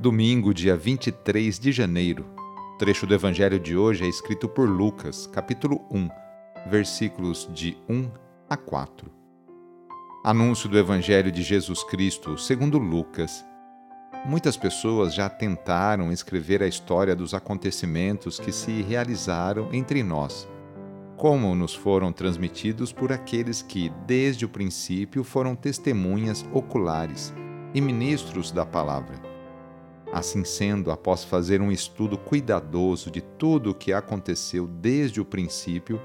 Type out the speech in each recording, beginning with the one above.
Domingo, dia 23 de janeiro. O trecho do evangelho de hoje é escrito por Lucas, capítulo 1, versículos de 1 a 4. Anúncio do evangelho de Jesus Cristo, segundo Lucas. Muitas pessoas já tentaram escrever a história dos acontecimentos que se realizaram entre nós, como nos foram transmitidos por aqueles que, desde o princípio, foram testemunhas oculares e ministros da palavra Assim sendo, após fazer um estudo cuidadoso de tudo o que aconteceu desde o princípio,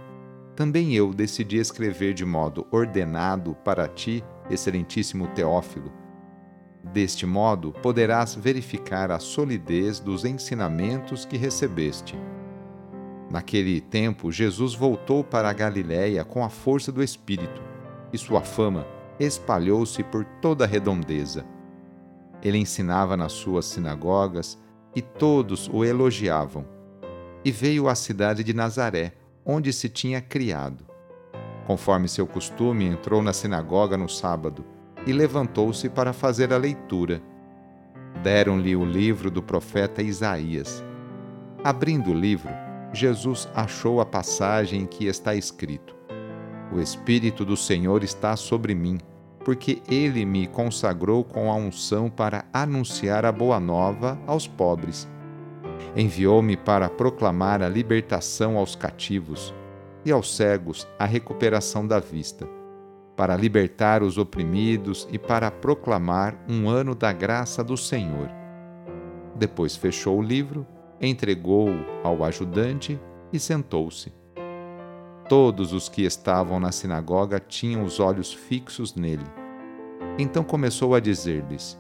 também eu decidi escrever de modo ordenado para ti, excelentíssimo Teófilo. Deste modo, poderás verificar a solidez dos ensinamentos que recebeste. Naquele tempo, Jesus voltou para a Galiléia com a força do Espírito, e sua fama espalhou-se por toda a redondeza ele ensinava nas suas sinagogas e todos o elogiavam. E veio à cidade de Nazaré, onde se tinha criado. Conforme seu costume, entrou na sinagoga no sábado e levantou-se para fazer a leitura. Deram-lhe o livro do profeta Isaías. Abrindo o livro, Jesus achou a passagem em que está escrito: O Espírito do Senhor está sobre mim porque ele me consagrou com a unção para anunciar a boa nova aos pobres. Enviou-me para proclamar a libertação aos cativos e aos cegos a recuperação da vista, para libertar os oprimidos e para proclamar um ano da graça do Senhor. Depois fechou o livro, entregou-o ao ajudante e sentou-se. Todos os que estavam na sinagoga tinham os olhos fixos nele. Então começou a dizer-lhes: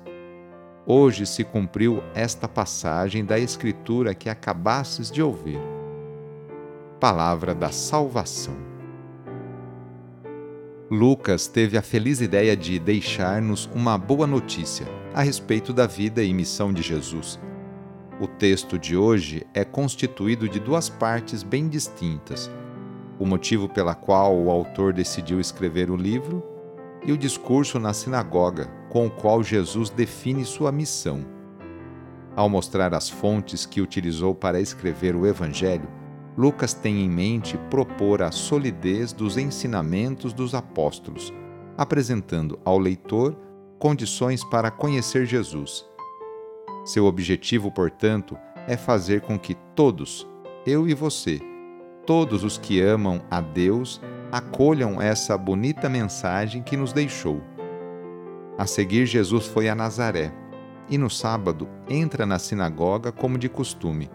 Hoje se cumpriu esta passagem da Escritura que acabastes de ouvir. Palavra da Salvação. Lucas teve a feliz ideia de deixar-nos uma boa notícia a respeito da vida e missão de Jesus. O texto de hoje é constituído de duas partes bem distintas o motivo pela qual o autor decidiu escrever o livro e o discurso na sinagoga, com o qual Jesus define sua missão. Ao mostrar as fontes que utilizou para escrever o Evangelho, Lucas tem em mente propor a solidez dos ensinamentos dos apóstolos, apresentando ao leitor condições para conhecer Jesus. Seu objetivo, portanto, é fazer com que todos, eu e você, todos os que amam a Deus acolham essa bonita mensagem que nos deixou. A seguir, Jesus foi a Nazaré e no sábado entra na sinagoga como de costume.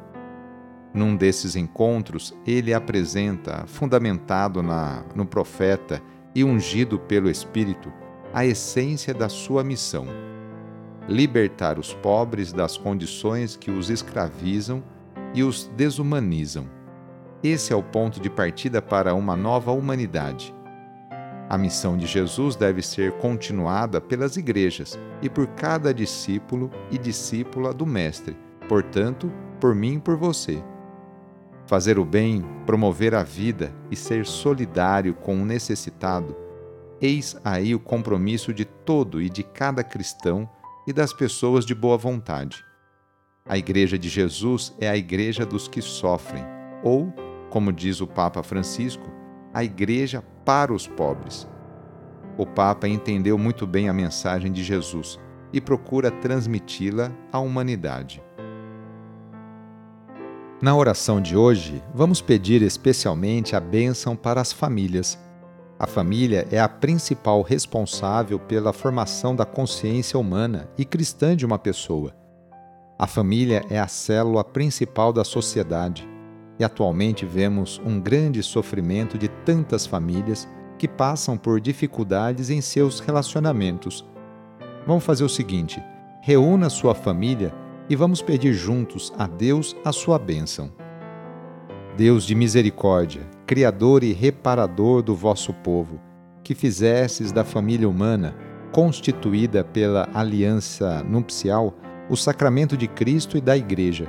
Num desses encontros, ele apresenta, fundamentado na, no profeta e ungido pelo Espírito, a essência da sua missão: libertar os pobres das condições que os escravizam e os desumanizam. Esse é o ponto de partida para uma nova humanidade. A missão de Jesus deve ser continuada pelas igrejas e por cada discípulo e discípula do Mestre, portanto, por mim e por você. Fazer o bem, promover a vida e ser solidário com o necessitado, eis aí o compromisso de todo e de cada cristão e das pessoas de boa vontade. A Igreja de Jesus é a igreja dos que sofrem, ou como diz o Papa Francisco, a Igreja para os pobres. O Papa entendeu muito bem a mensagem de Jesus e procura transmiti-la à humanidade. Na oração de hoje, vamos pedir especialmente a bênção para as famílias. A família é a principal responsável pela formação da consciência humana e cristã de uma pessoa. A família é a célula principal da sociedade e atualmente vemos um grande sofrimento de tantas famílias que passam por dificuldades em seus relacionamentos. Vamos fazer o seguinte: reúna sua família e vamos pedir juntos a Deus a sua bênção. Deus de misericórdia, Criador e reparador do vosso povo, que fizestes da família humana, constituída pela aliança nupcial, o sacramento de Cristo e da Igreja.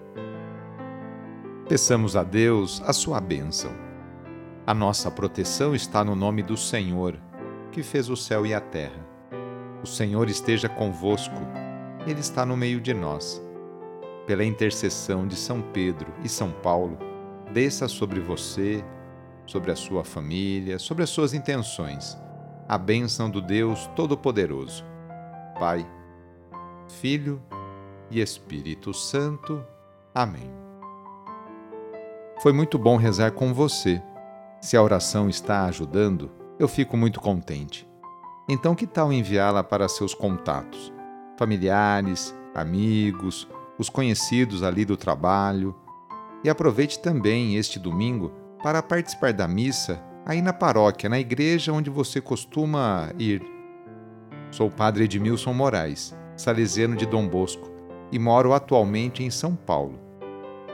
Peçamos a Deus a sua bênção. A nossa proteção está no nome do Senhor, que fez o céu e a terra. O Senhor esteja convosco, Ele está no meio de nós pela intercessão de São Pedro e São Paulo, desça sobre você, sobre a sua família, sobre as suas intenções, a bênção do Deus Todo-Poderoso. Pai, Filho e Espírito Santo. Amém. Foi muito bom rezar com você. Se a oração está ajudando, eu fico muito contente. Então, que tal enviá-la para seus contatos, familiares, amigos, os conhecidos ali do trabalho. E aproveite também este domingo para participar da missa aí na paróquia, na igreja onde você costuma ir. Sou o padre Edmilson Moraes, salesiano de Dom Bosco, e moro atualmente em São Paulo.